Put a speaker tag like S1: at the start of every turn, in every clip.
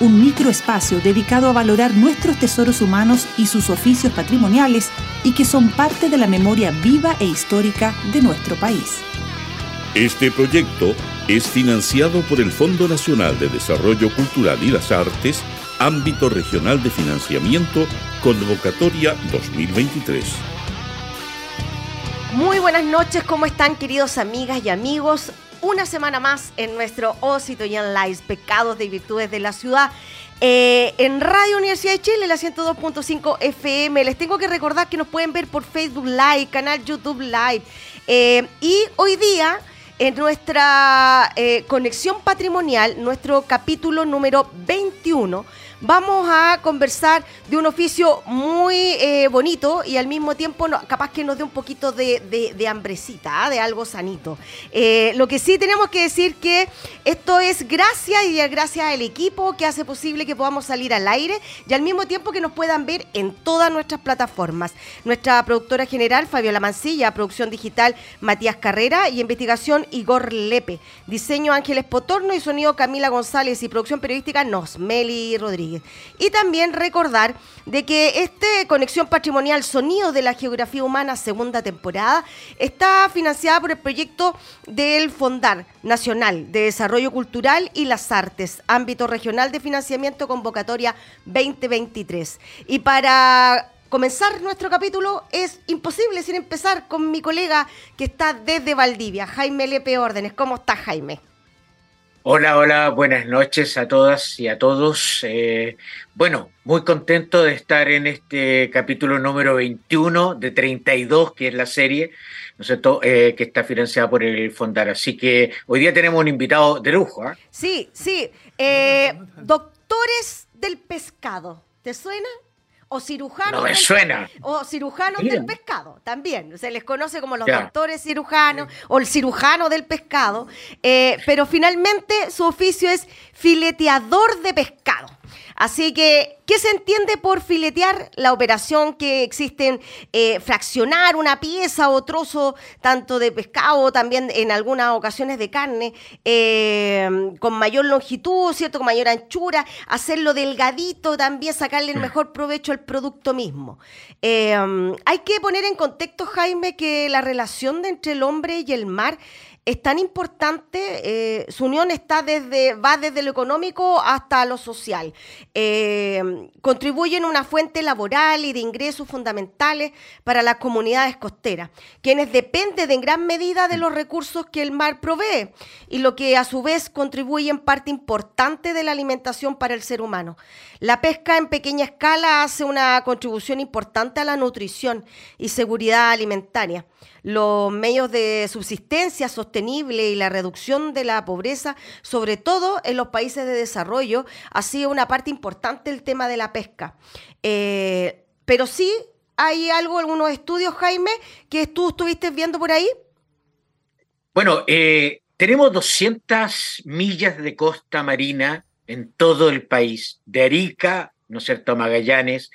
S1: un microespacio dedicado a valorar nuestros tesoros humanos y sus oficios patrimoniales y que son parte de la memoria viva e histórica de nuestro país.
S2: Este proyecto es financiado por el Fondo Nacional de Desarrollo Cultural y las Artes, ámbito regional de financiamiento, convocatoria 2023.
S3: Muy buenas noches, ¿cómo están queridos amigas y amigos? Una semana más en nuestro Osito y Live, Pecados de Virtudes de la Ciudad. Eh, en Radio Universidad de Chile, la 102.5 FM. Les tengo que recordar que nos pueden ver por Facebook Live, canal YouTube Live. Eh, y hoy día, en nuestra eh, conexión patrimonial, nuestro capítulo número 21 vamos a conversar de un oficio muy eh, bonito y al mismo tiempo capaz que nos dé un poquito de, de, hambrecita, ¿ah? de algo sanito. Eh, lo que sí tenemos que decir que esto es gracias y gracias al equipo que hace posible que podamos salir al aire y al mismo tiempo que nos puedan ver en todas nuestras plataformas. Nuestra productora general, Fabiola Mancilla, producción digital, Matías Carrera y investigación, Igor Lepe. Diseño, Ángeles Potorno y sonido, Camila González y producción periodística, Nosmeli Rodríguez. Y también recordar de que este Conexión Patrimonial Sonido de la Geografía Humana segunda temporada está financiada por el proyecto del Fondar Nacional de Desarrollo Cultural y las Artes, ámbito regional de financiamiento convocatoria 2023. Y para comenzar nuestro capítulo es imposible sin empezar con mi colega que está desde Valdivia, Jaime Lepe Órdenes. ¿Cómo está Jaime?
S4: Hola, hola, buenas noches a todas y a todos. Eh, bueno, muy contento de estar en este capítulo número 21 de 32, que es la serie, ¿no es cierto?, eh, que está financiada por el Fondar. Así que hoy día tenemos un invitado de lujo. ¿ah?
S3: Sí, sí. Eh, doctores del pescado. ¿Te suena? O cirujanos.
S4: me suena.
S3: O cirujanos del pescado, también. Se les conoce como los doctores cirujanos o el cirujano del pescado. Eh, pero finalmente su oficio es fileteador de pescado. Así que, ¿qué se entiende por filetear? La operación que existe en eh, fraccionar una pieza o trozo tanto de pescado, también en algunas ocasiones de carne, eh, con mayor longitud, ¿cierto? Con mayor anchura, hacerlo delgadito, también sacarle el mejor provecho al producto mismo. Eh, hay que poner en contexto, Jaime, que la relación entre el hombre y el mar es tan importante, eh, su unión está desde, va desde lo económico hasta lo social. Eh, contribuyen una fuente laboral y de ingresos fundamentales para las comunidades costeras, quienes dependen en gran medida de los recursos que el mar provee y lo que a su vez contribuye en parte importante de la alimentación para el ser humano. La pesca en pequeña escala hace una contribución importante a la nutrición y seguridad alimentaria los medios de subsistencia sostenible y la reducción de la pobreza, sobre todo en los países de desarrollo, ha sido una parte importante el tema de la pesca. Eh, pero sí hay algo, algunos estudios, Jaime, que tú estuviste viendo por ahí.
S4: Bueno, eh, tenemos 200 millas de costa marina en todo el país, de Arica, ¿no es cierto?, Magallanes,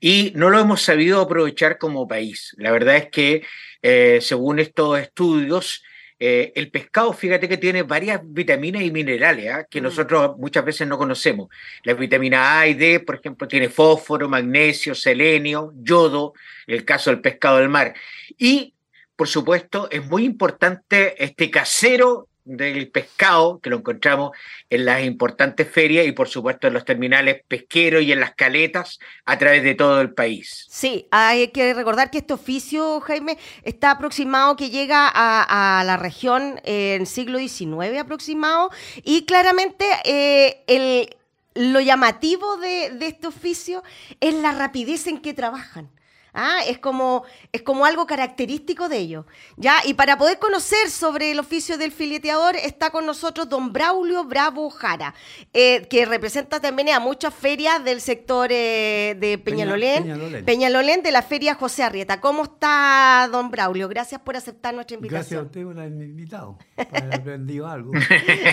S4: y no lo hemos sabido aprovechar como país. La verdad es que eh, según estos estudios, eh, el pescado, fíjate que tiene varias vitaminas y minerales ¿ah? que mm. nosotros muchas veces no conocemos. La vitamina A y D, por ejemplo, tiene fósforo, magnesio, selenio, yodo, el caso del pescado del mar. Y, por supuesto, es muy importante este casero del pescado, que lo encontramos en las importantes ferias y por supuesto en los terminales pesqueros y en las caletas a través de todo el país.
S3: Sí, hay que recordar que este oficio, Jaime, está aproximado que llega a, la región en siglo XIX aproximado y claramente eh, el, lo llamativo de este oficio es la rapidez en que trabajan. ¿Ah? Es, como, es como algo característico de ellos. ¿ya? Y para poder conocer sobre el oficio del fileteador está con nosotros don Braulio Bravo Jara, eh, que representa también a muchas ferias del sector eh, de Peñalolén, Peñalolén. de la feria José Arrieta. ¿Cómo está don Braulio? Gracias por aceptar nuestra invitación.
S5: Gracias a usted por haberme invitado, para haber aprendido algo.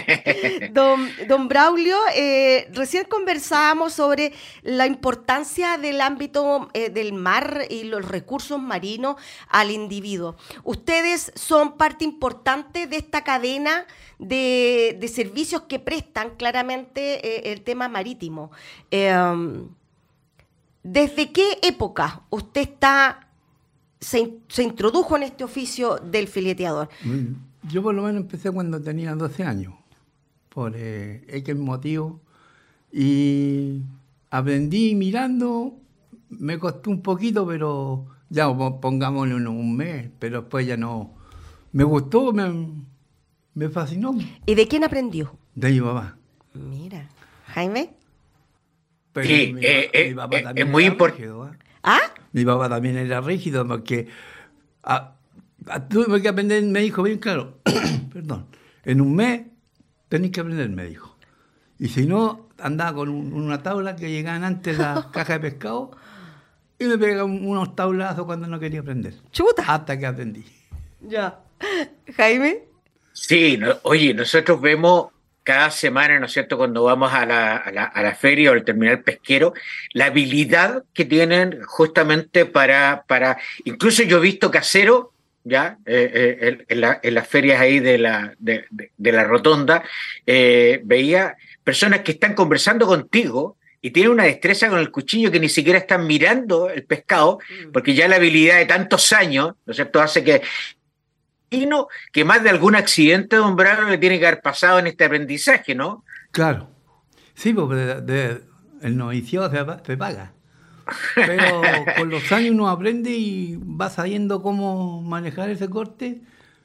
S3: don, don Braulio, eh, recién conversábamos sobre la importancia del ámbito del mar y los recursos marinos al individuo. Ustedes son parte importante de esta cadena de, servicios que prestan claramente eh, el tema marítimo. Em, ¿Desde qué época usted está se, introdujo en este oficio del fileteador?
S5: Yo por lo menos empecé cuando tenía 12 años, por eh, X motivo, y aprendí mirando me costó un poquito, pero ya pongámosle un, un mes, pero después ya no. Me gustó, me, me fascinó.
S3: ¿Y de quién aprendió?
S5: De mi papá.
S3: Mira, Jaime.
S4: sí, mi, eh, eh, papá eh, también es muy importante.
S3: ¿Ah?
S5: Mi papá también era rígido porque a, tuve que aprender, me dijo bien claro, perdón, en un mes tenéis que aprender, me dijo. Y si no, andaba con una tabla que llegaban antes las cajas de pescado y me pega unos tablazos cuando no quería aprender.
S3: Chuta.
S5: Hasta que aprendí.
S3: Ya. Jaime.
S4: Sí, oye, nosotros vemos cada semana, ¿no es cierto?, cuando vamos a la, a, la, a la, feria o al terminal pesquero, la habilidad que tienen justamente para, para incluso yo he visto casero, ya, eh, eh, en, en, las ferias ahí de la, de, de, la rotonda, eh, veía personas que están conversando contigo y tiene una destreza con el cuchillo que ni siquiera están mirando el pescado, mm. porque ya la habilidad de tantos años, ¿no es cierto?, hace que que más de algún accidente, don Brano, le tiene que haber pasado en este aprendizaje, ¿no?
S5: Claro. Sí, porque el novicio se, paga. Pero con los años uno aprende y va sabiendo cómo manejar ese corte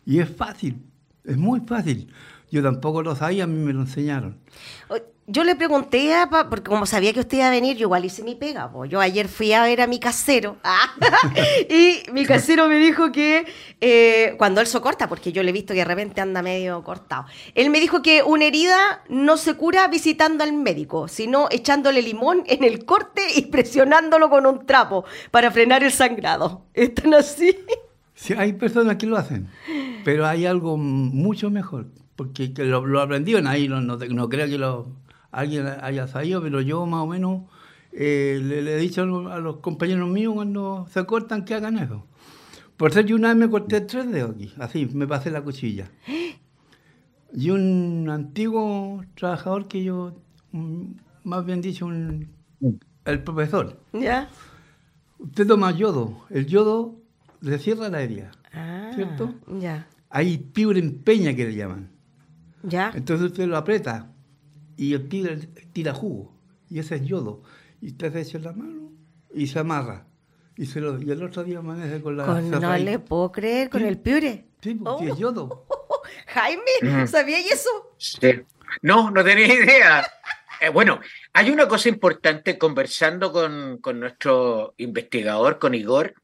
S5: y es fácil, es muy fácil. Yo tampoco lo sabía, a mí me lo enseñaron
S3: yo le pregunté, a, porque como sabía que usted iba a venir, yo igual hice mi pega. Yo ayer fui a ver a mi casero ah, y mi casero me dijo que eh, cuando él socorta, porque yo le he visto que de repente anda medio cortado, él me dijo que una herida no se cura visitando al médico, sino echándole limón en el corte y presionándolo con un trapo para frenar el sangrado. ¿Están así?
S5: Sí, hay personas que lo hacen, pero hay algo mucho mejor, porque lo, lo aprendieron ahí, no, no, no creo que lo alguien haya sabido, pero yo más o menos eh, le, he dicho a los, compañeros míos cuando se cortan que hagan eso. Por ser yo una vez me corté tres dedos aquí, así, me pasé la cuchilla. Y un antiguo trabajador que yo, más bien dicho, un, el profesor.
S3: ¿Ya?
S5: Usted toma yodo. El yodo le cierra la herida. Ah, ¿Cierto?
S3: Ya.
S5: Hay piure en peña que le llaman.
S3: Ya.
S5: Entonces usted lo aprieta y el tigre tira jugo, y ese es yodo. Y se echa en la mano y se amarra. Y, se lo, y el otro día amanece con la...
S3: Con, no le puedo creer, con el piure.
S5: Sí, porque es oh. yodo.
S3: Jaime, ¿sabía eso?
S4: Sí. No, no tenía idea. Eh, bueno, hay una cosa importante conversando con, con nuestro investigador, con Igor.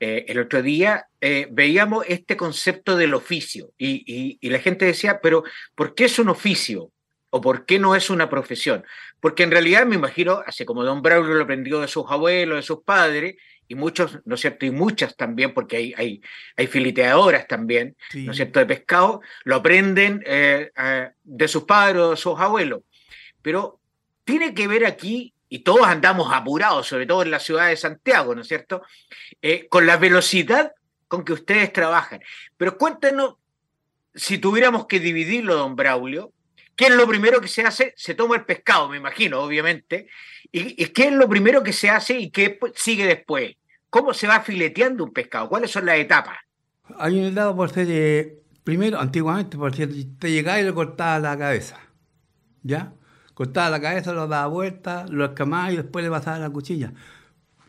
S4: Eh, el otro día eh, veíamos este concepto del oficio y, y, y, la gente decía, pero ¿por qué es un oficio? ¿O por qué no es una profesión? Porque en realidad me imagino, así como Don Braulio lo aprendió de sus abuelos, de sus padres, y muchos, ¿no es cierto? Y muchas también, porque hay, hay, hay filiteadoras también, ¿no es cierto?, de pescado, lo aprenden eh, de sus padres o de sus abuelos. Pero tiene que ver aquí, y todos andamos apurados, sobre todo en la ciudad de Santiago, ¿no es cierto?, eh, con la velocidad con que ustedes trabajan. Pero cuéntenos, si tuviéramos que dividirlo, don Braulio, ¿Qué es lo primero que se hace? Se toma el pescado, me imagino, obviamente. ¿Y, qué es lo primero que se hace y qué sigue después? ¿Cómo se va fileteando un pescado? ¿Cuáles son las etapas?
S5: Hay un etapa por ser primero, antiguamente, por cierto, te llegaba y le cortaba la cabeza. ¿Ya? Cortaba la cabeza, lo daba vuelta, lo escamaba y después le pasaba la cuchilla.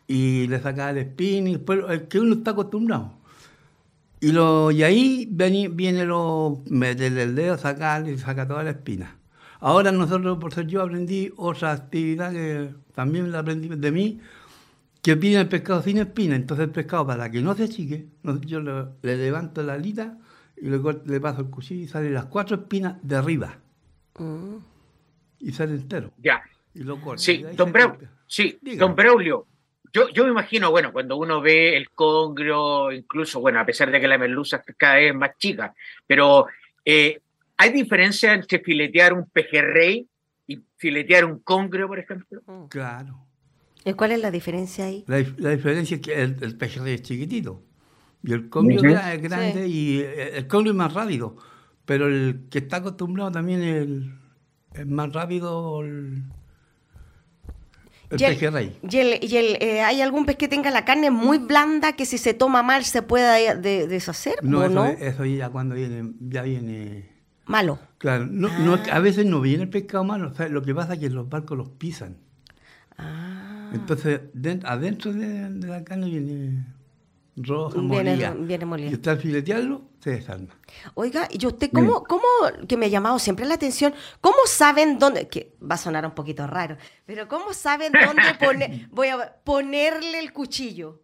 S5: Y le sacaba el spin y después, es que uno está acostumbrado. Y, lo, y ahí viene, viene lo, meterle el dedo, sacarle y saca toda la espina. Ahora nosotros, por ser yo, aprendí otra actividad que también la aprendí de mí, que piden el pescado sin espina. Entonces el pescado, para que no se achique, yo le, le levanto la alita y le, le paso el cuchillo y salen las cuatro espinas de arriba.
S3: Mm.
S5: Y sale entero.
S4: Ya.
S5: Y lo corto.
S4: Sí, don,
S5: limpia.
S4: sí,
S5: Dígame.
S4: don Braulio, yo, yo me imagino, bueno, cuando uno ve el congrio, incluso, bueno, a pesar de que la merluza es cada vez más chica, pero eh, ¿hay diferencia entre filetear un pejerrey y filetear un congrio, por ejemplo?
S5: Claro.
S3: ¿Y cuál es la diferencia ahí?
S5: La, dif- la diferencia es que el, el pejerrey es chiquitito y el congrio es grande y eh, el congrio es más rápido, pero el que está acostumbrado también es, el- es más rápido el, el pejerrey.
S3: ¿Y, el- y el, eh, hay algún pez que tenga la carne muy blanda que si se toma mal se pueda de- deshacer?
S5: No,
S3: ¿o
S5: eso,
S3: no?
S5: eso ya cuando viene, ya viene...
S3: Malo.
S5: Claro, no, no, a veces no viene el pescado malo, o sea, lo que pasa es que los barcos los pisan.
S3: Ah.
S5: Entonces, den- adentro de, de la carne viene roja,
S3: Viene-
S5: molida.
S3: viene molida.
S5: Y usted al filetearlo, se desarma.
S3: Oiga, y usted, ¿cómo, cómo, que me ha llamado siempre la atención, cómo saben dónde, que va a sonar un poquito raro, pero cómo saben dónde poner, voy a ponerle el cuchillo?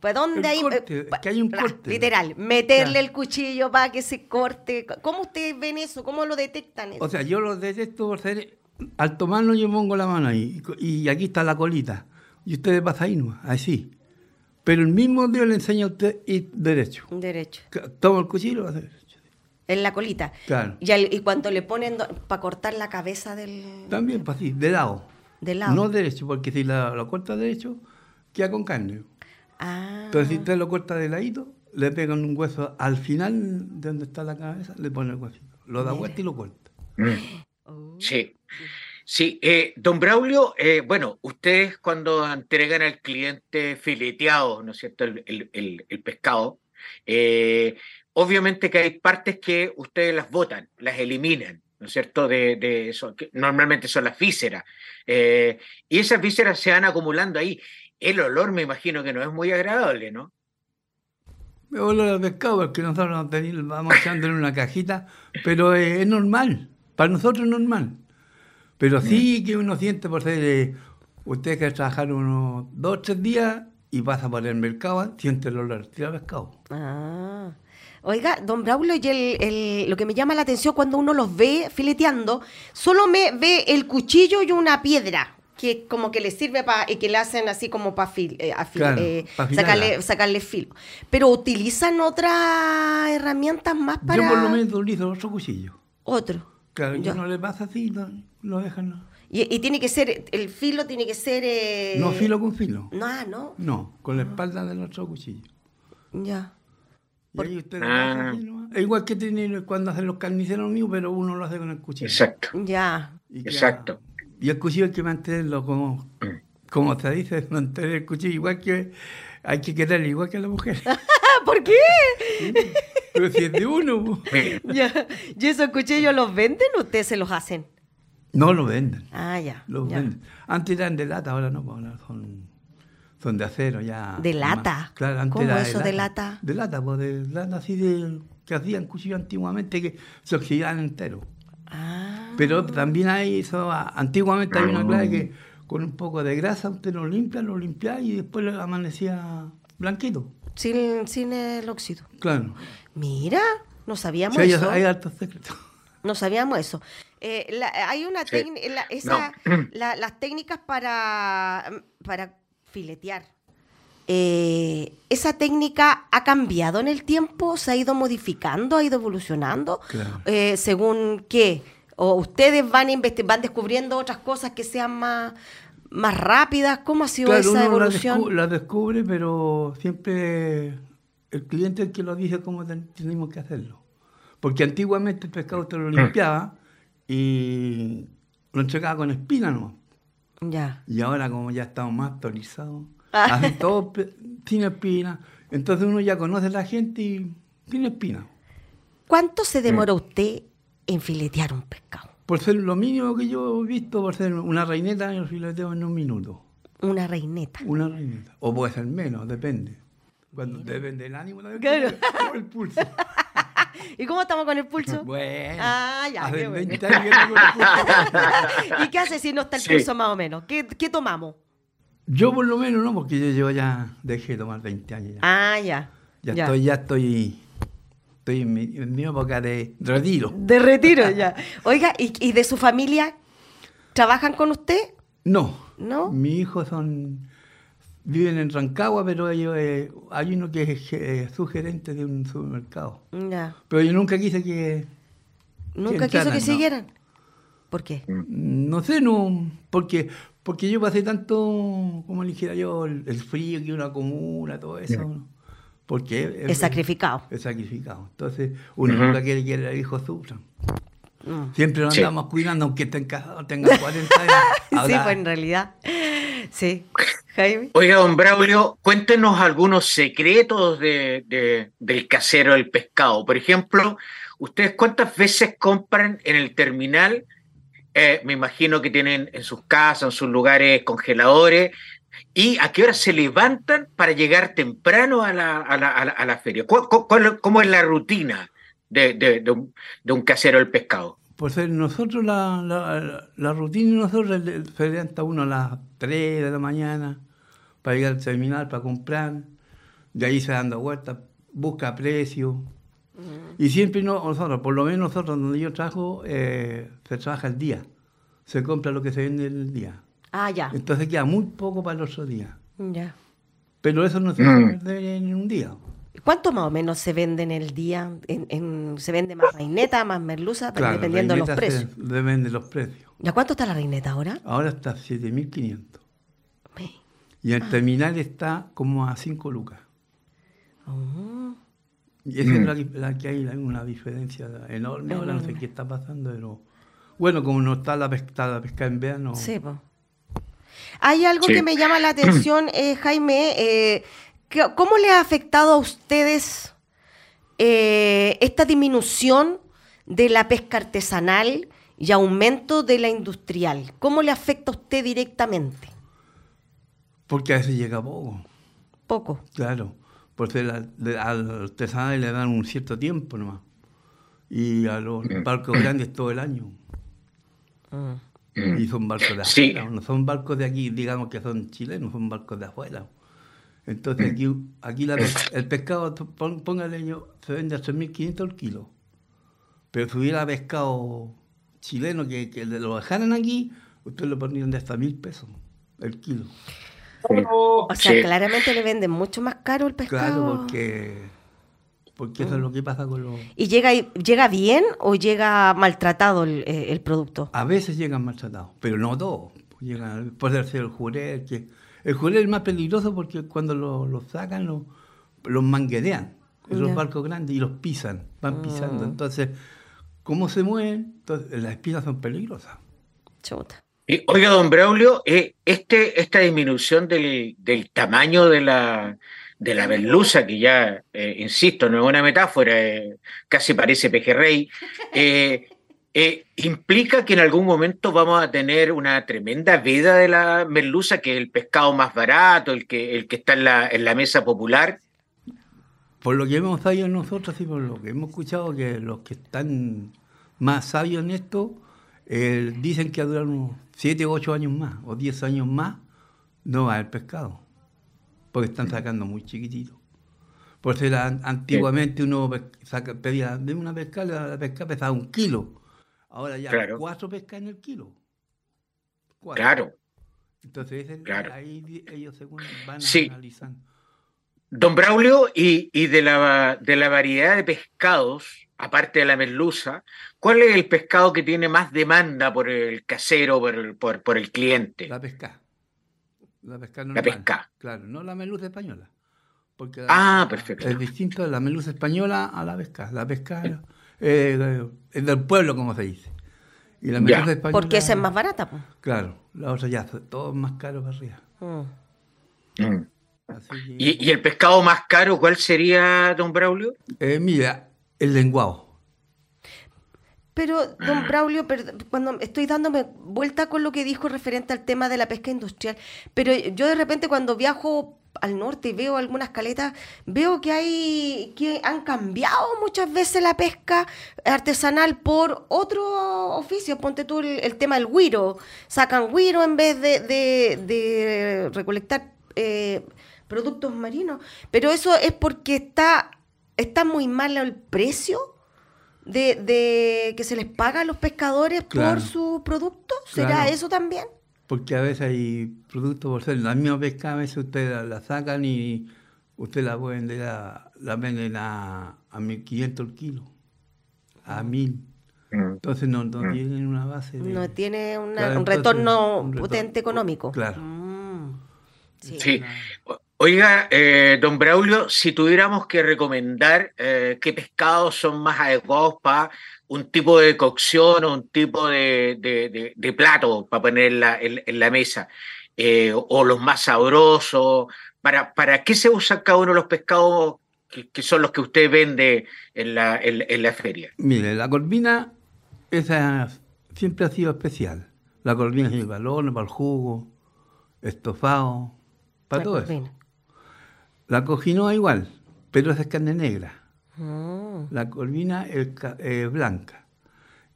S3: Pues dónde hay,
S5: corte,
S3: eh,
S5: que hay un corte.
S3: literal, meterle
S5: Claro.
S3: el cuchillo para que se corte. ¿Cómo ustedes ven eso? ¿Cómo lo detectan eso?
S5: O sea, yo lo detecto por ser... Al tomarlo yo pongo la mano ahí, y aquí está la colita. Y usted le pasa ahí nomás, así. Pero el mismo Dios le enseña a usted ir derecho.
S3: Derecho.
S5: Toma el cuchillo y lo hace derecho.
S3: En la colita.
S5: Claro.
S3: Y, al- y cuando le ponen para cortar la cabeza del,
S5: También, pues así, de lado.
S3: del lado.
S5: No derecho, porque si la- lo corta derecho, queda con carne.
S3: ah.
S5: Entonces, si usted lo corta de ladito, le pegan un hueso al final de donde está la cabeza, le pone el huesito. Lo da vuelta y lo corta.
S3: Oh.
S4: Sí. Sí, eh, don Braulio, eh, bueno, ustedes cuando entregan al cliente fileteado, ¿no es cierto?, el, el- el- el pescado, eh, obviamente que hay partes que ustedes las botan, las eliminan, ¿no es cierto?, de, eso, normalmente son las vísceras, y esas vísceras se van acumulando ahí. El olor me imagino que no es muy agradable, ¿no?
S5: Me vuelvo al pescado porque nosotros no teni- vamos echando en una cajita, pero es normal, para nosotros es normal. Pero sí que uno siente por ser, eh, usted que trabajar unos dos o tres días y pasa por el mercado, siente el olor de pescado.
S3: Ah. Oiga, don Braulio, y el, el- lo que me llama la atención cuando uno los ve fileteando, solo me ve el cuchillo y una piedra, que como que le sirve para, y que le hacen así como para
S5: Claro, pa' afilarla.
S3: sacarle, sacarle filo. Pero utilizan otras herramientas más para
S5: Yo por lo menos utilizo otro cuchillo.
S3: otro.
S5: Claro,
S3: Ya.
S5: yo no le pasa así, no, lo dejan. No,
S3: Y, y tiene que ser, el filo tiene que ser... eh,
S5: no filo con filo.
S3: No, ah, no.
S5: No, con la espalda del otro cuchillo.
S3: Ya.
S5: Y ahí usted
S4: Ah.
S5: así. Es igual que tiene cuando hacen los carniceros míos, pero uno lo hace con el cuchillo.
S4: Exacto.
S3: Ya.
S5: Y
S4: Exacto.
S5: Y el cuchillo hay que mantenerlo como, como se dice, mantener el cuchillo igual que hay que quererlo igual que la mujer.
S3: ¿Por qué?
S5: Pero si es de uno,
S3: Ya. ¿Y esos cuchillos los venden o ustedes se los hacen?
S5: no lo venden.
S3: Ah, ya.
S5: Los
S3: ya.
S5: venden. Antes eran de lata, ahora no, ahora son, son de acero ya.
S3: ¿De
S5: más-
S3: lata?
S5: Claro, antes
S3: ¿Cómo
S5: era
S3: eso de lata?
S5: De lata, pues de lata así de que hacían cuchillos antiguamente que se oxidaban entero.
S3: Ah.
S5: Pero también hay eso, antiguamente hay una clave que con un poco de grasa usted lo limpia, lo limpia y después le amanecía blanquito.
S3: Sin, sin el óxido.
S5: Claro.
S3: Mira, no sabíamos
S5: Sí, hay,
S3: eso.
S5: hay hartos secretos.
S3: No sabíamos eso. Eh, la- hay una
S4: Sí.
S3: técnica, esa, la- las técnicas para, para filetear. Eh, ¿Esa técnica ha cambiado en el tiempo? ¿Se ha ido modificando? ¿Ha ido evolucionando?
S5: Claro.
S3: Eh, ¿Según qué? ¿O ustedes van, van descubriendo otras cosas que sean más, más rápidas? ¿Cómo ha sido
S5: Claro,
S3: esa
S5: uno la,
S3: evolución?
S5: descu- la descubre, pero siempre el cliente es el que lo dice cómo ten- tenemos que hacerlo. Porque antiguamente el pescado te lo limpiaba y lo entregaba con espina nomás.
S3: Ya.
S5: Y ahora como ya estamos más actualizados,
S3: Ah.
S5: hacen todo sin espina. Entonces uno ya conoce a la gente y tiene espina.
S3: ¿Cuánto se demora usted en filetear un pescado?
S5: Por ser lo mínimo que yo he visto, por ser una reineta, yo fileteo en un minuto.
S3: Una reineta.
S5: Una reineta. O puede ser menos, depende. Cuando depende del ánimo también.
S3: Claro.
S5: o el pulso.
S3: ¿Y cómo estamos con el pulso?
S5: Bueno.
S3: Ah, ya,
S5: hace
S3: qué bueno.
S5: 20 años que tengo el pulso.
S3: ¿Y qué hace si no está el
S5: Sí.
S3: pulso más o menos? ¿Qué, qué tomamos?
S5: Yo por lo menos no, porque yo, yo ya dejé de tomar 20 años ya.
S3: Ah, ya.
S5: ya, estoy, ya estoy, estoy en mi, en mi época de retiro.
S3: De retiro, ya. Oiga, ¿y, y de su familia? ¿Trabajan con usted?
S5: No.
S3: ¿No?
S5: Mis hijos son viven en Rancagua, pero ellos eh, hay uno que es eh, su gerente de un supermercado.
S3: Ya.
S5: Pero yo nunca quise que
S3: ¿Nunca
S5: que
S3: quiso que
S5: no.
S3: siguieran? ¿Por qué?
S5: No sé, no, porque, porque yo pasé tanto, como le dijera yo, el, el frío que una comuna, todo eso. ¿no? Porque
S3: Es sacrificado.
S5: Es sacrificado. Entonces, uno
S4: Ujú.
S5: nunca quiere que los hijos sufran.
S3: Mm.
S5: Siempre
S4: Sí.
S5: andamos cuidando, aunque estén casados, tengan 40 años.
S3: Sí, pues en realidad. Sí. Jaime.
S4: Oiga, don Braulio, cuéntenos algunos secretos de, de- del casero del pescado. Por ejemplo, ¿ustedes cuántas veces compran en el terminal? Eh, me imagino que tienen en sus casas, en sus lugares congeladores. ¿Y a qué hora se levantan para llegar temprano a la, a la- a la- a la feria? ¿Cuál- cuál- cuál- ¿Cómo es la rutina de, de- de un, de un casero del pescado?
S5: Por ser nosotros, la, la, la rutina de nosotros se levanta uno a las 3 de la mañana para llegar al terminal, para comprar. De ahí se dando vueltas, busca precio. Y siempre no, nosotros, por lo menos nosotros donde yo trabajo, eh, se trabaja el día. Se compra lo que se vende el día.
S3: Ah, ya.
S5: Entonces queda muy poco para el otro día.
S3: ya.
S5: Pero eso no se
S4: Mm.
S5: perder en un día.
S3: ¿Cuánto más o menos se vende en el día? En, en- ¿Se vende más reineta, más merluza?
S5: Claro,
S3: dependiendo de los precios.
S5: Depende de los precios.
S3: ¿Y a cuánto está la reineta ahora?
S5: Ahora está 7.500.
S3: Me-
S5: Y
S3: Ah.
S5: el terminal está como a 5 lucas.
S3: Oh.
S5: Y esa
S4: Mm.
S5: es la, que- la que hay una diferencia enorme. Ahora no sé qué está pasando, pero bueno, como no está la pesca, la pesca en verano.
S3: Sí, po. Hay algo
S4: Sí.
S3: que me llama la atención, eh, Jaime. eh, ¿Cómo le ha afectado a ustedes eh, esta disminución de la pesca artesanal y aumento de la industrial? ¿Cómo le afecta a usted directamente?
S5: Porque a veces llega poco,
S3: Poco.
S5: claro. Porque al artesanal le dan un cierto tiempo nomás. Y a los barcos grandes todo el año. Y son barcos de
S4: Sí.
S5: afuera, no son barcos de aquí, digamos que son chilenos, son barcos de afuera. Entonces aquí, aquí la pes- el pescado, tú pon- póngale yo, se vende a 3.500 el kilo. Pero si hubiera pescado chileno que, que lo dejaran aquí, ustedes lo pondrían de hasta mil pesos el kilo.
S3: O sea,
S4: Sí.
S3: claramente le venden mucho más caro el pescado.
S5: Claro, porque, porque eso es lo que pasa con los...
S3: ¿Y llega, llega bien o llega maltratado el, eh, el producto?
S5: A veces llegan maltratados, pero no todos. Llegan, puede ser el jurel, que el jurel es más peligroso porque cuando lo, lo sacan lo- los manguerean, en los
S3: Ya.
S5: barcos grandes, y los pisan, van pisando. Entonces, ¿cómo se mueven? Entonces, las espinas son peligrosas.
S3: Chuta.
S4: Y, oiga, don Braulio, eh, este, esta disminución del, del tamaño de la, de la merluza, que ya, eh, insisto, no es una metáfora, eh, casi parece pejerrey, eh, eh, implica que en algún momento vamos a tener una tremenda veda de la merluza, que es el pescado más barato, el que, el que está en la, en la mesa popular.
S5: Por lo que hemos sabido nosotros y por lo que hemos escuchado, que los que están más sabios en esto eh, dicen que a durar unos 7 o 8 años más, o 10 años más, no va a haber pescado. Porque están sacando muy chiquitito. Por ser an- antiguamente uno pe- saca- pedía de una pescada, la pesca pesaba un kilo. Ahora ya
S4: Claro.
S5: cuatro pescas en el kilo. Cuatro.
S4: Claro.
S5: Entonces
S4: Claro.
S5: ahí ellos según van
S4: Sí.
S5: analizando.
S4: Don Braulio, y, y de, la, de la variedad de pescados, aparte de la merluza, ¿cuál es el pescado que tiene más demanda por el casero, por el, por, por el cliente?
S5: La pesca. La pesca
S4: La pesca.
S5: Claro, no la merluza española. Porque la
S4: Ah, perfecto.
S5: Es distinto la merluza española a la pesca. La pesca eh, es del pueblo, como se dice. Y la española.
S3: Porque esa es más barata. po.
S5: Claro, la otra ya, todo más caro para arriba.
S3: Mm.
S4: Mm.
S5: Así que-
S4: ¿Y, y el pescado más caro cuál sería, don Braulio?
S5: Eh, mira, el lenguado.
S3: Pero, don Braulio, cuando estoy dándome vuelta con lo que dijo referente al tema de la pesca industrial, pero yo de repente cuando viajo al norte y veo algunas caletas, veo que hay que han cambiado muchas veces la pesca artesanal por otro oficio. Ponte tú el, tema del guiro. Sacan guiro en vez de, de, recolectar eh, productos marinos. Pero eso es porque está, está muy mal el precio de, de que se les paga a los pescadores por su producto. ¿Será eso también?
S5: porque a veces hay productos por ser la misma pesca, a veces ustedes la, sacan y usted la pueden vender a, la venden a, a 1.500 el kilo, a 1.000. Mm. Entonces no, no mm. tienen una base
S3: de... No tiene un retorno potente económico.
S5: Claro.
S4: Mm. Sí. Oiga, eh, don Braulio, si tuviéramos que recomendar eh, qué pescados son más adecuados para un tipo de cocción o un tipo de, plato para poner en la, mesa, eh, o los más sabrosos. ¿Para, ¿Para qué se usan cada uno de los pescados que, son los que usted vende en la, en, la feria?
S5: Mire, la corvina esa siempre ha sido especial. La corvina es el balón, para el jugo, estofado, para todo eso. La cojinoa igual, pero esa es carne negra. Ah. La corvina es, blanca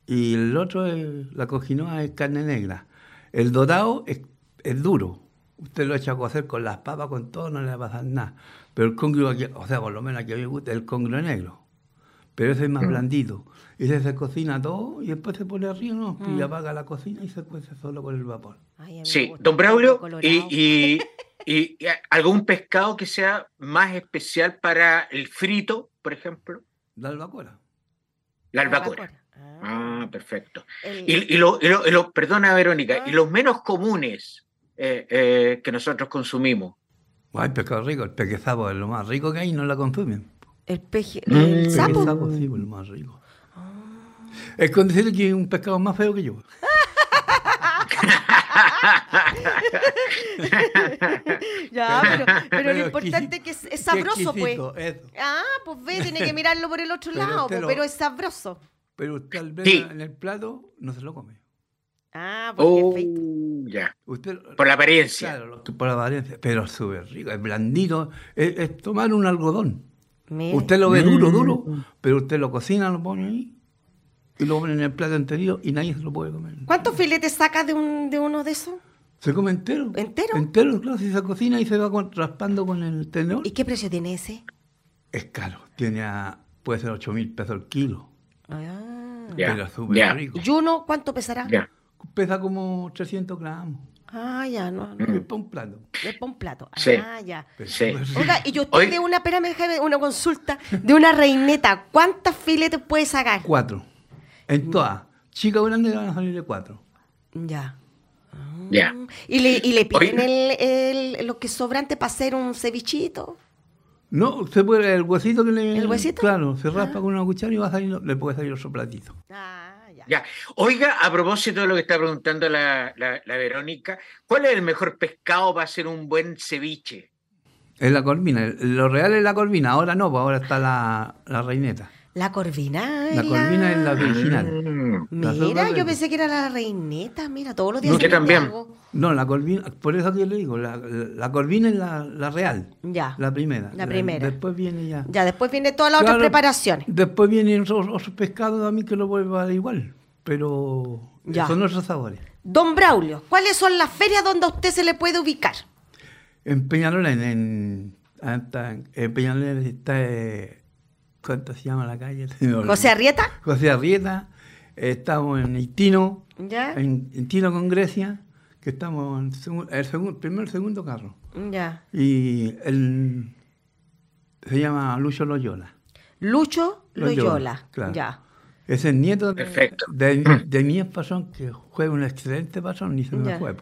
S5: y el otro, la cojinoa, es carne negra. El dorado es, duro. Usted lo echa a cocer con las papas, con todo, no le va a pasar nada. Pero el congrio, o sea, por lo menos aquí a mí me gusta el congrio negro. Pero ese es más mm. blandito. Y se, cocina todo y después se pone arriba ¿no? y mm. apaga la cocina y se cuece solo con el vapor.
S4: sí, don Braulio, y, y, algún pescado que sea más especial para el frito, por ejemplo.
S5: La albacora.
S4: La albacora. Ah. ah, perfecto. Y, lo, perdona, Verónica, y ah. los menos comunes eh, eh, que nosotros consumimos.
S5: Hay pescado rico, el peque sapo es lo más rico que hay y no la consumen.
S3: El peje, mm. el sapo.
S5: El sapo sí, es lo más rico. Es con decirle que es un pescado más feo que yo.
S3: ya, pero, pero, lo importante es que es, sabroso, pues. Ah, pues ve, tiene que mirarlo por el otro lado, pues, pero es sabroso.
S5: Pero usted al verlo en el plato no se lo come.
S3: Ah, porque
S4: oh, Ya. por la apariencia.
S5: Claro, por la apariencia. Pero súper rico, es blandito. Es, tomar un algodón. Usted lo ve duro, duro, mm. pero usted lo cocina, lo pone ahí y lo ponen en el plato entero y nadie se lo puede comer.
S3: ¿Cuántos filetes sacas de, un, de uno de esos?
S5: Se come entero.
S3: ¿Entero?
S5: Entero, claro, si se cocina y se va raspando con el tenedor.
S3: ¿Y qué precio tiene ese?
S5: Es caro, tiene puede ser 8 mil pesos el kilo.
S3: Ah,
S5: Pero súper rico.
S3: ¿Y uno cuánto pesará?
S5: Pesa como 300 gramos.
S3: Ah, ya, no.
S5: no. Es para un plato.
S3: Es para un plato.
S4: Sí.
S3: Ah, ya.
S4: Sí.
S3: Oiga, y yo estoy de una, espérame, una consulta de una reineta. ¿Cuántos filetes puede sacar?
S5: Cuatro. En todas. Chica o grande van a salir de cuatro.
S3: Ya.
S4: Ya.
S3: ¿Y le, y le piden el, el, lo que sobrante para hacer un cevichito?
S5: No, se puede, el huesito que le.
S3: ¿El huesito?
S5: Claro, se raspa ah. con una cuchara y va a salir, le puede salir otro platito.
S3: Ah, ya.
S4: ya. Oiga, a propósito de lo que está preguntando la, la, Verónica, ¿cuál es el mejor pescado para hacer un buen ceviche?
S5: Es la corvina. Lo real es la corvina. Ahora no, pues ahora está la, la reineta.
S3: La corvina.
S5: La corvina es la original.
S3: Mm. Mira, yo pensé que era la reineta, mira, todos los días.
S4: No, también.
S5: No, la corvina, por eso que le digo, la, la corvina es la, la, real.
S3: Ya.
S5: La primera.
S3: La primera.
S5: Después viene ya.
S3: Ya, después viene todas las otras preparaciones.
S5: Después vienen otros, pescados a mí que lo vuelvan igual, pero son otros sabores.
S3: Don Braulio, ¿cuáles son las ferias donde a usted se le puede ubicar?
S5: En Peñalolén, en, en, Peñalolén está... Eh, ¿Cuánto se llama la calle?
S3: ¿José Arrieta?
S5: José Arrieta. Estamos en Itino,
S3: ¿Ya?
S5: En, Itino con Grecia, que estamos en el segundo, primer segundo carro.
S3: Ya.
S5: Y el, se llama Lucho Loyola.
S3: Lucho Loyola, claro. ya.
S5: Es el nieto de, de, de, mi pasón, que juega un excelente pasón, ni se me fue.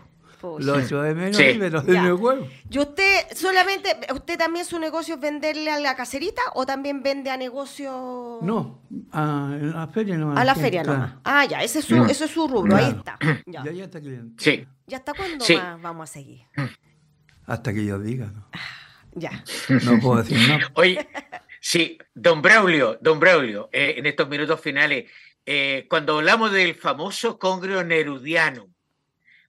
S5: Lo hecho de menos, pero de mi huevo.
S3: ¿Y usted solamente, usted también su negocio es venderle a la caserita o también vende a negocio?
S5: No, a, la feria no.
S3: A la feria no. Ah, ya, ese es su, es su rubro, ahí está.
S5: Ya. ya, está cliente.
S4: Sí.
S3: ¿Y hasta cuándo vamos a seguir?
S5: Hasta que yo diga, ¿no? Ah,
S3: ya.
S5: No puedo decir no.
S4: Oye, sí, don Braulio, don Braulio, eh, en estos minutos finales, eh, cuando hablamos del famoso congrio nerudiano,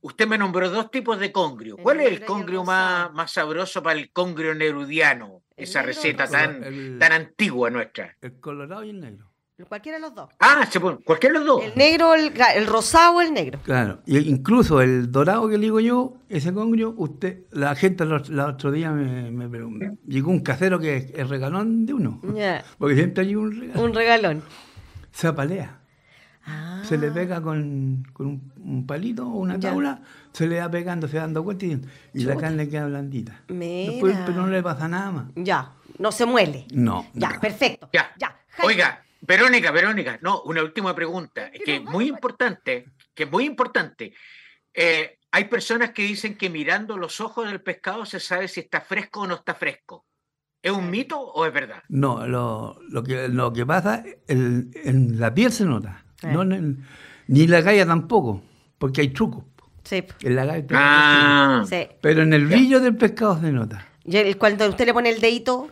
S4: usted me nombró dos tipos de congrio. ¿Cuál es el congrio más, más sabroso para el congrio nerudiano? Esa receta tan, tan antigua nuestra.
S5: El colorado y el negro.
S3: Cualquiera de los dos.
S4: Ah, se puede, cualquiera de los dos.
S3: El negro, el, el rosado o el negro.
S5: Claro, y incluso el dorado que le digo yo, ese congrio, usted, la gente el otro día me, me, me, llegó un casero que es el regalón de uno.
S3: Ya.
S5: Porque siempre hay un regalón.
S3: Un regalón.
S5: Se apalea.
S3: Ah.
S5: Se le pega con, con un, un palito o una
S3: Ya.
S5: tabla, se le va pegando, se va dando cuenta y, y la carne queda blandita. Después, pero no le pasa nada más.
S3: Ya, no se muele.
S5: No.
S3: Ya,
S5: no.
S3: perfecto.
S4: Ya.
S3: Ya. Jaime.
S4: Oiga, Verónica, Verónica, no, una última pregunta, que es muy importante, que es muy importante. Eh, hay personas que dicen que mirando los ojos del pescado se sabe si está fresco o no está fresco. ¿Es un mito o es verdad?
S5: No, lo, lo, que, lo que pasa, el- en la piel se nota.
S3: Eh.
S5: No ni en la galla tampoco, porque hay trucos.
S3: Sí.
S5: En la galla
S4: Ah,
S3: sí.
S5: Pero en el brillo del pescado se nota.
S3: Y el- cuando usted le pone el dedito.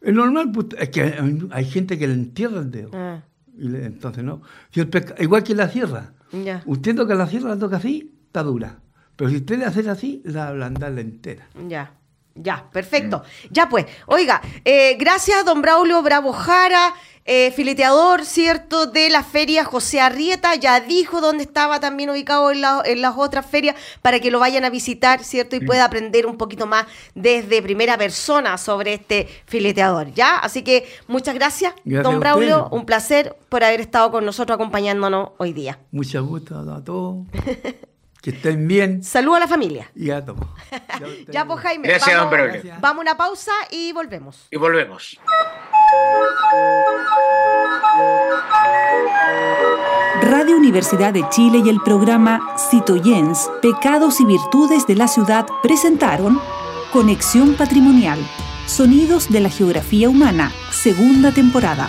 S5: Es normal, pues, es que hay, hay gente que le entierra el dedo.
S3: ah,
S5: Y le- entonces no. Si el pesca- igual que la sierra.
S3: ya.
S5: Usted toca la sierra, la toca así, está dura. Pero si usted le hace así, la ablandarla entera.
S3: Ya, ya, perfecto. Ya pues, oiga, eh, gracias don Braulio Bravo Jara, eh, fileteador, ¿cierto? De la feria José Arrieta, ya dijo dónde estaba también ubicado en, la- en las otras ferias para que lo vayan a visitar, ¿cierto? Y pueda aprender un poquito más desde primera persona sobre este fileteador, ¿ya? Así que muchas gracias,
S5: Gracias
S3: don Braulio, un placer por haber estado con nosotros acompañándonos hoy día.
S5: Mucho gusto a todos. que estén bien.
S3: Saludos a la familia.
S5: Y a todos.
S3: Ya pues Jaime,
S4: Gracias, don
S3: vamos,
S4: Braulio.
S5: Gracias.
S3: vamos a una pausa y volvemos.
S4: y volvemos.
S1: Radio Universidad de Chile y el programa Citoyens, Pecados y Virtudes de la Ciudad presentaron Conexión Patrimonial, Sonidos de la Geografía Humana, segunda temporada.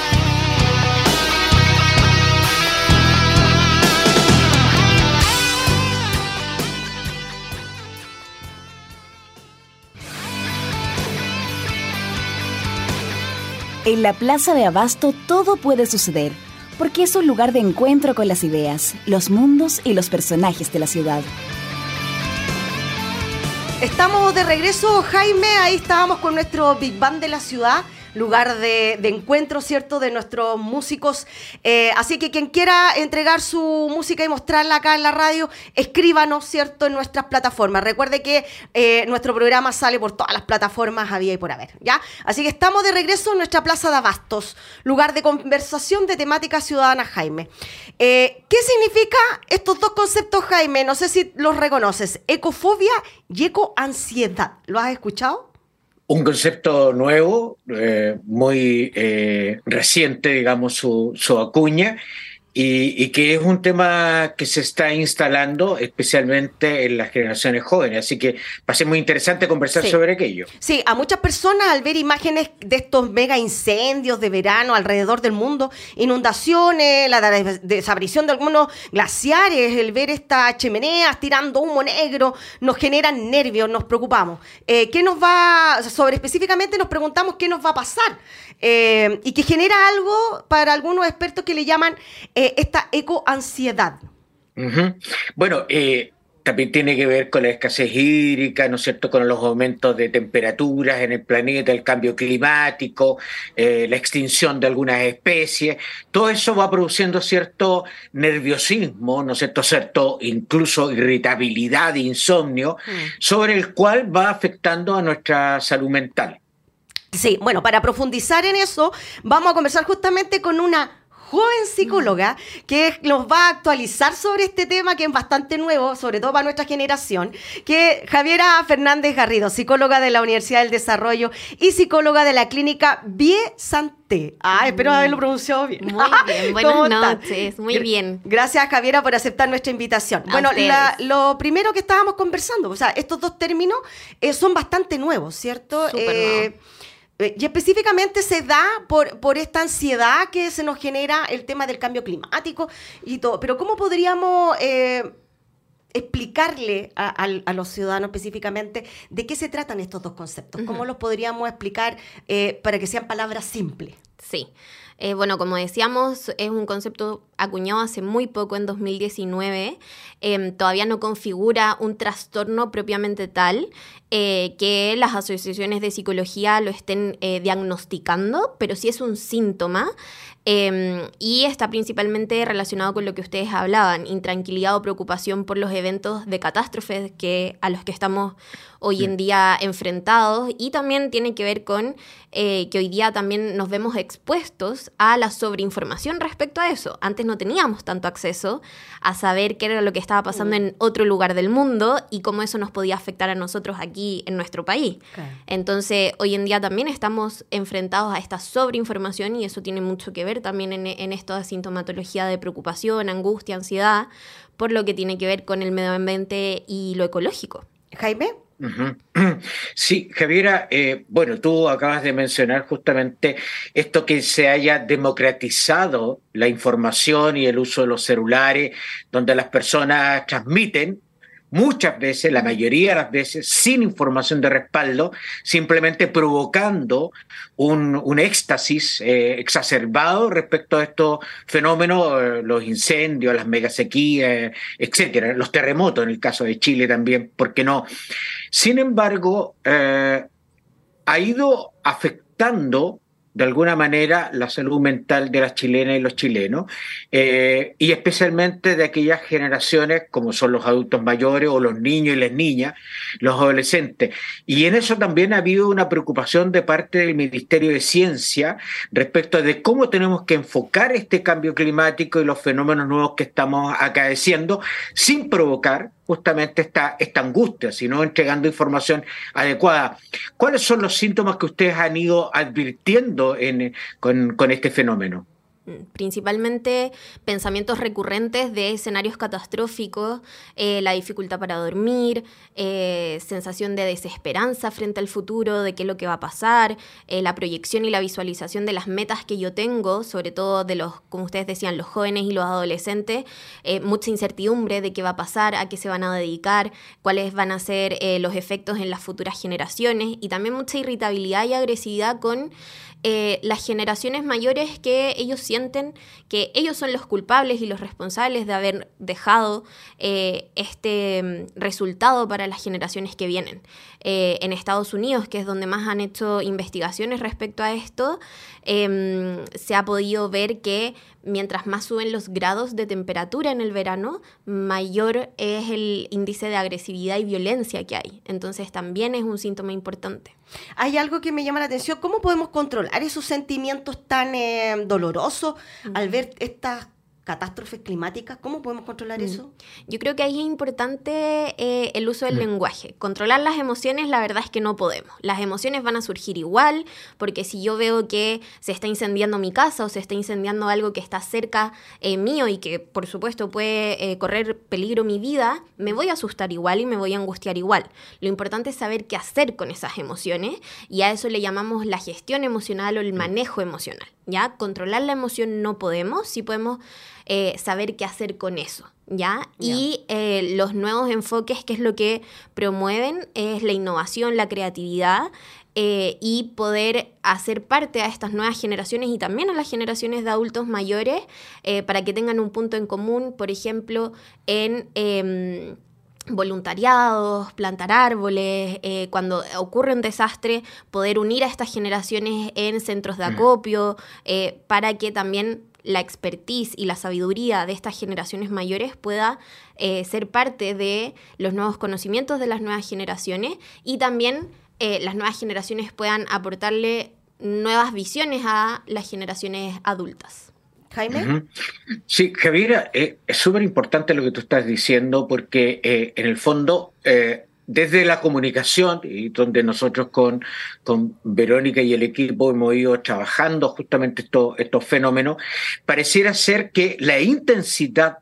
S6: En la Plaza de Abasto todo puede suceder, porque es un lugar de encuentro con las ideas, los mundos y los personajes de la ciudad.
S3: Estamos de regreso, Jaime. Ahí estábamos con nuestro Big Band de la ciudad, lugar de, encuentro, ¿cierto?, de nuestros músicos. Eh, así que quien quiera entregar su música y mostrarla acá en la radio, escríbanos, ¿cierto?, en nuestras plataformas. Recuerde que eh, nuestro programa sale por todas las plataformas, había y por haber, ¿ya? Así que estamos de regreso en nuestra Plaza de Abastos, lugar de conversación de temática ciudadana, Jaime. Eh, ¿Qué significa estos dos conceptos, Jaime? No sé si los reconoces. Ecofobia y ecoansiedad. ¿Lo has escuchado?
S4: Un concepto nuevo, eh, muy eh, reciente, digamos, su, su acuña, y, y que es un tema que se está instalando especialmente en las generaciones jóvenes. Así que va a ser muy interesante conversar
S3: Sí.
S4: sobre aquello.
S3: Sí, a muchas personas al ver imágenes de estos mega incendios de verano alrededor del mundo, inundaciones, la des- desaparición de algunos glaciares, el ver estas chimeneas tirando humo negro, nos generan nervios, nos preocupamos. Eh, ¿Qué nos va, sobre específicamente nos preguntamos qué nos va a pasar? Eh, y que genera algo para algunos expertos que le llaman eh, esta ecoansiedad.
S4: Bueno, eh, también tiene que ver con la escasez hídrica, ¿no es cierto?, con los aumentos de temperaturas en el planeta, el cambio climático, eh, la extinción de algunas especies. Todo eso va produciendo cierto nerviosismo, ¿no es cierto?, cierto incluso irritabilidad, insomnio, sobre el cual va afectando a nuestra salud mental.
S3: Sí, bueno, para profundizar en eso, vamos a conversar justamente con una joven psicóloga que nos va a actualizar sobre este tema que es bastante nuevo, sobre todo para nuestra generación, que Javiera Fernández Garrido, psicóloga de la Universidad del Desarrollo y psicóloga de la clínica Vie Santé. Ah, espero haberlo pronunciado bien.
S7: Muy bien, buenas noches, muy bien.
S3: Gracias Javiera por aceptar nuestra invitación. bueno, lo primero que estábamos conversando, o sea, estos dos términos eh, son bastante nuevos, ¿cierto? Eh, y específicamente se da por, por esta ansiedad que se nos genera el tema del cambio climático y todo. Pero ¿cómo podríamos eh, explicarle a, los ciudadanos específicamente de qué se tratan estos dos conceptos? ¿Cómo los podríamos explicar eh, para que sean palabras simples?
S7: Sí. Bueno, como decíamos, es un concepto acuñado hace muy poco, en 2019. Em, todavía no configura un trastorno propiamente tal. Eh, que las asociaciones de psicología lo estén eh, diagnosticando, pero sí es un síntoma em, y está principalmente relacionado con lo que ustedes hablaban, intranquilidad o preocupación por los eventos de catástrofes que, a los que estamos hoy en día enfrentados y también tiene que ver con eh, que hoy día también nos vemos expuestos a la sobreinformación respecto a eso. Antes no teníamos tanto acceso a saber qué era lo que estaba pasando en otro lugar del mundo y cómo eso nos podía afectar a nosotros aquí en nuestro país. Entonces, hoy en día también estamos enfrentados a esta sobreinformación y eso tiene mucho que ver también en, en esta sintomatología de preocupación, angustia, ansiedad, por lo que tiene que ver con el medio ambiente y lo ecológico.
S3: Jaime.
S4: Sí, Javiera, eh, bueno, tú acabas de mencionar justamente esto que se haya democratizado la información y el uso de los celulares, donde las personas transmiten muchas veces, la mayoría de las veces, sin información de respaldo, simplemente provocando un, éxtasis eh, exacerbado respecto a estos fenómenos, eh, los incendios, las megasequías, etcétera, los terremotos en el caso de Chile también, ¿por qué no? Sin embargo, eh, ha ido afectando de alguna manera la salud mental de las chilenas y los chilenos, eh, y especialmente de aquellas generaciones como son los adultos mayores o los niños y las niñas, los adolescentes. Y en eso también ha habido una preocupación de parte del Ministerio de Ciencia respecto de cómo tenemos que enfocar este cambio climático y los fenómenos nuevos que estamos acaeciendo sin provocar justamente esta, esta angustia, sino entregando información adecuada. ¿Cuáles son los síntomas que ustedes han ido advirtiendo en, con, con este fenómeno?
S7: Principalmente pensamientos recurrentes de escenarios catastróficos, eh, la dificultad para dormir, eh, sensación de desesperanza frente al futuro, de qué es lo que va a pasar, eh, la proyección y la visualización de las metas que yo tengo, sobre todo de los, como ustedes decían, los jóvenes y los adolescentes, mucha incertidumbre de qué va a pasar, a qué se van a dedicar, cuáles van a ser los efectos en las futuras generaciones y también mucha irritabilidad y agresividad con eh, las generaciones mayores que ellos sienten que ellos son los culpables y los responsables de haber dejado eh, este mm, resultado para las generaciones que vienen. Eh, en Estados Unidos, que es donde más han hecho investigaciones respecto a esto, em, se ha podido ver que mientras más suben los grados de temperatura en el verano, mayor es el índice de agresividad y violencia que hay. Entonces también es un síntoma importante.
S3: Hay algo que me llama la atención, ¿cómo podemos controlar esos sentimientos tan eh, dolorosos al ver estas catástrofes climáticas, ¿cómo podemos controlar mm. eso?
S7: Yo creo que ahí es importante eh, el uso del mm. lenguaje. Controlar las emociones, la verdad es que no podemos. Las emociones van a surgir igual, porque si yo veo que se está incendiando mi casa o se está incendiando algo que está cerca eh, mío y que por supuesto puede eh, correr peligro mi vida, me voy a asustar igual y me voy a angustiar igual. Lo importante es saber qué hacer con esas emociones y a eso le llamamos la gestión emocional o el mm. manejo emocional. ¿Ya? Controlar la emoción no podemos, sí podemos eh, saber qué hacer con eso. ¿Ya? Y eh, los nuevos enfoques, que es lo que promueven, es la innovación, la creatividad eh, y poder hacer parte a estas nuevas generaciones y también a las generaciones de adultos mayores para que tengan un punto en común, por ejemplo, en em, voluntariados, plantar árboles, cuando ocurre un desastre, poder unir a estas generaciones en centros de acopio, para que también la expertise y la sabiduría de estas generaciones mayores pueda eh, ser parte de los nuevos conocimientos de las nuevas generaciones y también eh, las nuevas generaciones puedan aportarle nuevas visiones a las generaciones adultas.
S3: Jaime.
S4: Sí, Javiera, eh, es súper importante lo que tú estás diciendo porque eh, en el fondo, eh, desde la comunicación, y donde nosotros con, con Verónica y el equipo hemos ido trabajando justamente estos fenómenos, pareciera ser que la intensidad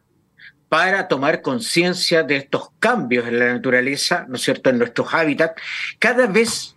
S4: para tomar conciencia de estos cambios en la naturaleza, ¿no es cierto?, en nuestros hábitats, cada vez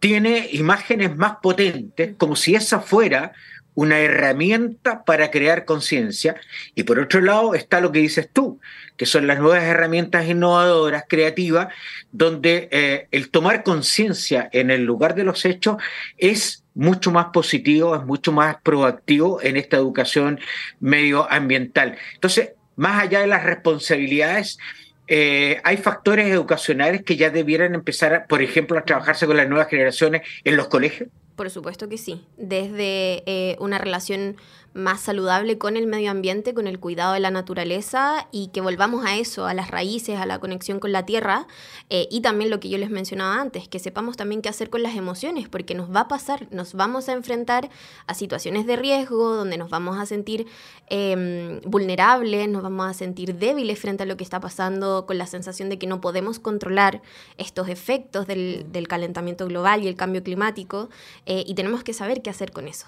S4: tiene imágenes más potentes, como si esa fuera una herramienta para crear conciencia. Y por otro lado está lo que dices tú, que son las nuevas herramientas innovadoras, creativas, donde eh, el tomar conciencia en el lugar de los hechos es mucho más positivo, es mucho más proactivo en esta educación medioambiental. Entonces, más allá de las responsabilidades, eh, hay factores educacionales que ya debieran empezar, por ejemplo, a trabajarse con las nuevas generaciones en los colegios.
S7: Por supuesto que sí. Desde eh, una relación más saludable con el medio ambiente, con el cuidado de la naturaleza y que volvamos a eso, a las raíces, a la conexión con la tierra eh, y también lo que yo les mencionaba antes, que sepamos también qué hacer con las emociones, porque nos va a pasar, nos vamos a enfrentar a situaciones de riesgo donde nos vamos a sentir em, vulnerables, nos vamos a sentir débiles frente a lo que está pasando con la sensación de que no podemos controlar estos efectos del, calentamiento global y el cambio climático eh, y tenemos que saber qué hacer con eso.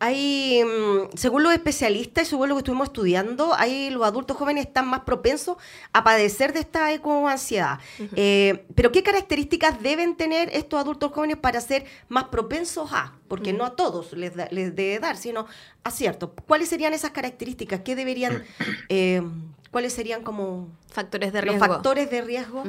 S3: Hay mm, según los especialistas y según lo que estuvimos estudiando, ahí los adultos jóvenes están más propensos a padecer de esta ecoansiedad. Eh, pero ¿qué características deben tener estos adultos jóvenes para ser más propensos a? Porque no a todos les, debe dar, sino a ciertos. ¿Cuáles serían esas características? ¿Qué deberían, eh, cuáles serían como
S7: factores de riesgo?
S3: Los factores de riesgo.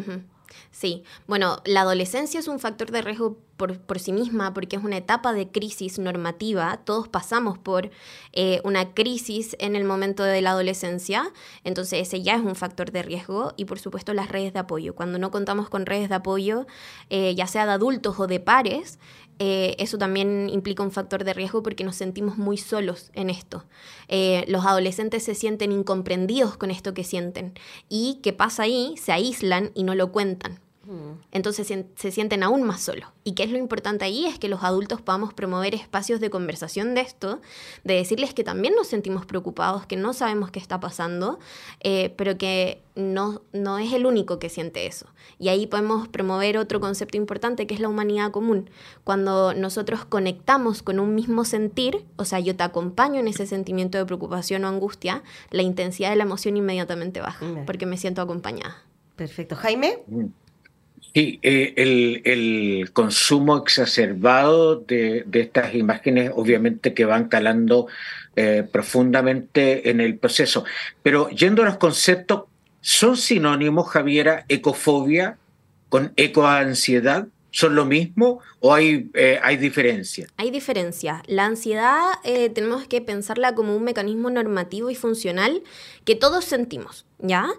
S7: Sí, bueno, la adolescencia es un factor de riesgo por, sí misma porque es una etapa de crisis normativa. Todos pasamos por eh, una crisis en el momento de la adolescencia, entonces ese ya es un factor de riesgo y por supuesto las redes de apoyo. Cuando no contamos con redes de apoyo, eh, ya sea de adultos o de pares, eh, eso también implica un factor de riesgo porque nos sentimos muy solos en esto. los adolescentes se sienten incomprendidos con esto que sienten y ¿qué pasa ahí? Se aíslan y no lo cuentan. Entonces se, sienten aún más solos. ¿Y qué es lo importante ahí? Es que los adultos podamos promover espacios de conversación de esto, de decirles que también nos sentimos preocupados, que no sabemos qué está pasando, eh, pero que no, no es el único que siente eso. Y ahí podemos promover otro concepto importante que es la humanidad común. Cuando nosotros conectamos con un mismo sentir, o sea, yo te acompaño en ese sentimiento de preocupación o angustia, la intensidad de la emoción inmediatamente baja, porque me siento acompañada.
S3: Perfecto. Jaime. Mm.
S4: Sí, eh, el, consumo exacerbado de, estas imágenes obviamente que van calando eh, profundamente en el proceso. Pero yendo a los conceptos, ¿son sinónimos, Javiera, ecofobia con ecoansiedad? ¿Son lo mismo o hay, eh, hay diferencia?
S7: Hay. La ansiedad tenemos que pensarla como un mecanismo normativo y funcional que todos sentimos. ¿ya?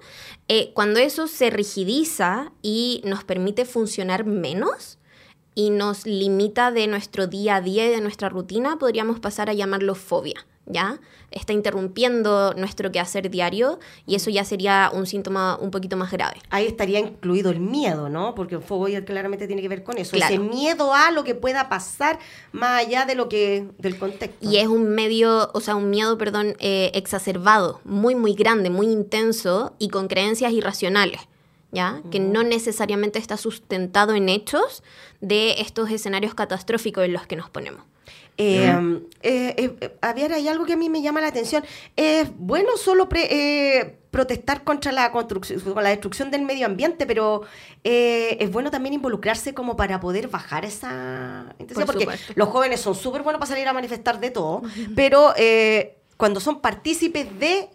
S7: Eh, cuando eso se rigidiza y nos permite funcionar menos y nos limita de nuestro día a día y de nuestra rutina, podríamos pasar a llamarlo fobia. ¿Ya? Está interrumpiendo nuestro quehacer diario y eso ya sería un síntoma un poquito más grave.
S3: Ahí estaría incluido el miedo, ¿no? Porque el fobia claramente tiene que ver con eso. Ese miedo a lo que pueda pasar más allá de lo que del contexto.
S7: Y es un medio, o sea, un miedo, perdón, eh, exacerbado, muy, muy grande, muy intenso y con creencias irracionales. ¿Ya? Que no necesariamente está sustentado en hechos de estos escenarios catastróficos en los que nos ponemos.
S3: Eh, eh, eh, hay algo que a mí me llama la atención. Es bueno solo eh, protestar contra la construcción, la destrucción del medio ambiente, pero es bueno también involucrarse como para poder bajar esa intensidad, porque los jóvenes son súper buenos para salir a manifestar de todo, pero cuando son partícipes de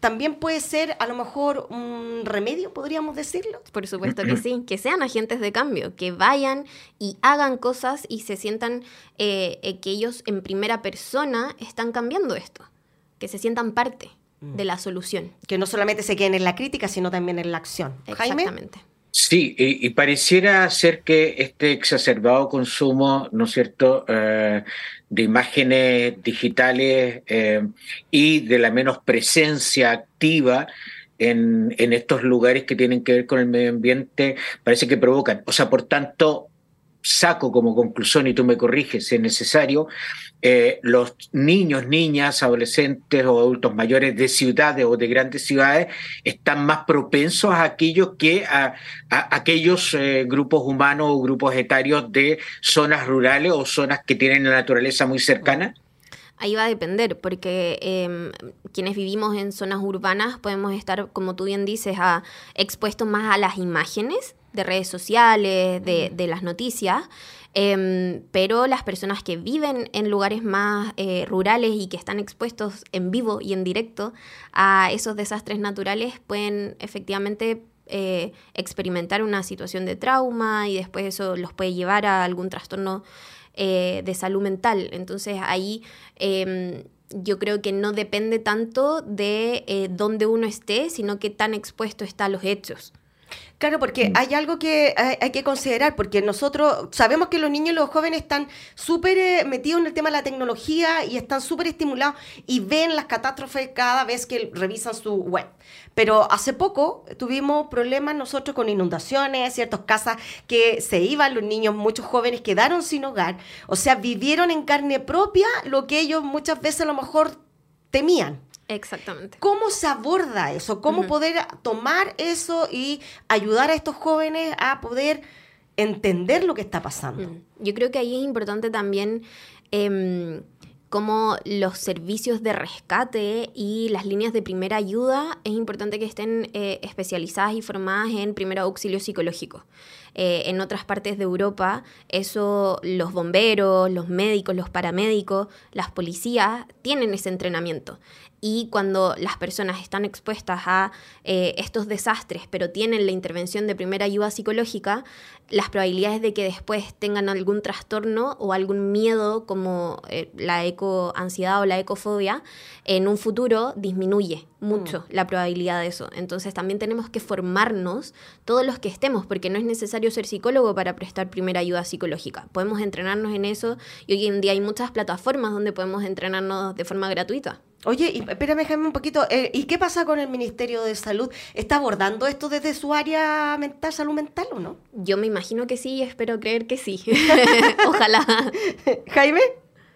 S3: también puede ser a lo mejor un remedio, podríamos decirlo.
S7: Por supuesto que sí, que sean agentes de cambio, que vayan y hagan cosas y se sientan eh, eh, que ellos en primera persona están cambiando esto, que se sientan parte mm. de la solución.
S3: Que no solamente se queden en la crítica, sino también en la acción.
S7: Exactamente.
S4: Sí, y, pareciera ser que este exacerbado consumo, ¿no es cierto?, eh, de imágenes digitales eh, y de la menos presencia activa en, en, estos lugares que tienen que ver con el medio ambiente, parece que provocan. O sea, por tanto, saco como conclusión, y tú me corriges si es necesario, eh, los niños, niñas, adolescentes o adultos mayores de ciudades o de grandes ciudades están más propensos a aquellos que a, aquellos eh, grupos humanos o grupos etarios de zonas rurales o zonas que tienen la naturaleza muy cercana?
S7: Ahí va a depender, porque em, quienes vivimos en zonas urbanas podemos estar, como tú bien dices, a, expuestos más a las imágenes de redes sociales, de, de las noticias, em, pero las personas que viven en lugares más eh, rurales y que están expuestos en vivo y en directo a esos desastres naturales pueden efectivamente eh, experimentar una situación de trauma y después eso los puede llevar a algún trastorno eh, de salud mental. Entonces ahí em, yo creo que no depende tanto de dónde uno esté, sino que tan expuesto está a los hechos.
S3: Claro, porque mm. hay algo que hay, que considerar, porque nosotros sabemos que los niños y los jóvenes están súper eh, metidos en el tema de la tecnología y están súper estimulados y ven las catástrofes cada vez que revisan su web. Pero hace poco tuvimos problemas nosotros con inundaciones, ciertas casas que se iban, los niños, muchos jóvenes quedaron sin hogar, o sea, vivieron en carne propia lo que ellos muchas veces a lo mejor temían.
S7: Exactamente.
S3: ¿Cómo se aborda eso? ¿Cómo poder tomar eso y ayudar a estos jóvenes a poder entender lo que está pasando?
S7: Yo creo que ahí es importante también eh, cómo los servicios de rescate y las líneas de primera ayuda es importante que estén eh, especializadas y formadas en primer auxilio psicológico. Eh, en otras partes de Europa, eso los bomberos, los médicos, los paramédicos, las policías tienen ese entrenamiento y cuando las personas están expuestas a eh, estos desastres, pero tienen la intervención de primera ayuda psicológica, las probabilidades de que después tengan algún trastorno o algún miedo como eh, la ecoansiedad o la ecofobia, en un futuro disminuye mucho mm. la probabilidad de eso. Entonces también tenemos que formarnos todos los que estemos, porque no es necesario ser psicólogo para prestar primera ayuda psicológica. Podemos entrenarnos en eso y hoy en día hay muchas plataformas donde podemos entrenarnos de forma gratuita.
S3: Oye, y, espérame, Jaime, un poquito. Eh, ¿Y qué pasa con el Ministerio de Salud? ¿Está abordando esto desde su área mental, salud mental o no?
S7: Yo me imagino que sí y espero creer que sí. Ojalá.
S3: Jaime.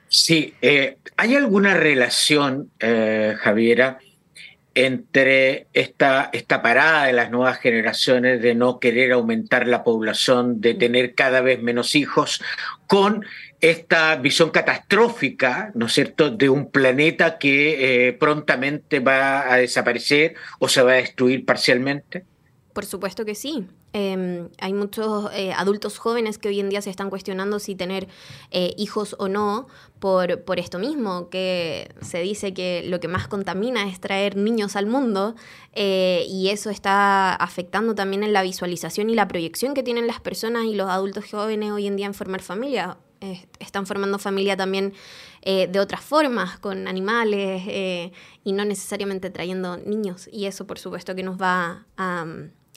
S4: Sí, eh, ¿hay alguna relación, eh, Javiera, entre esta, esta parada de las nuevas generaciones de no querer aumentar la población, de tener cada vez menos hijos, con esta visión catastrófica, ¿no es cierto?, de un planeta que eh, prontamente va a desaparecer o se va a destruir parcialmente?
S7: Por supuesto que sí. Em, hay muchos eh, adultos jóvenes que hoy en día se están cuestionando si tener eh, hijos o no por, por esto mismo, que se dice que lo que más contamina es traer niños al mundo y eso está afectando también en la visualización y la proyección que tienen las personas y los adultos jóvenes hoy en día en formar familia están formando familia también eh, de otras formas, con animales eh, y no necesariamente trayendo niños. Y eso, por supuesto, que nos va a,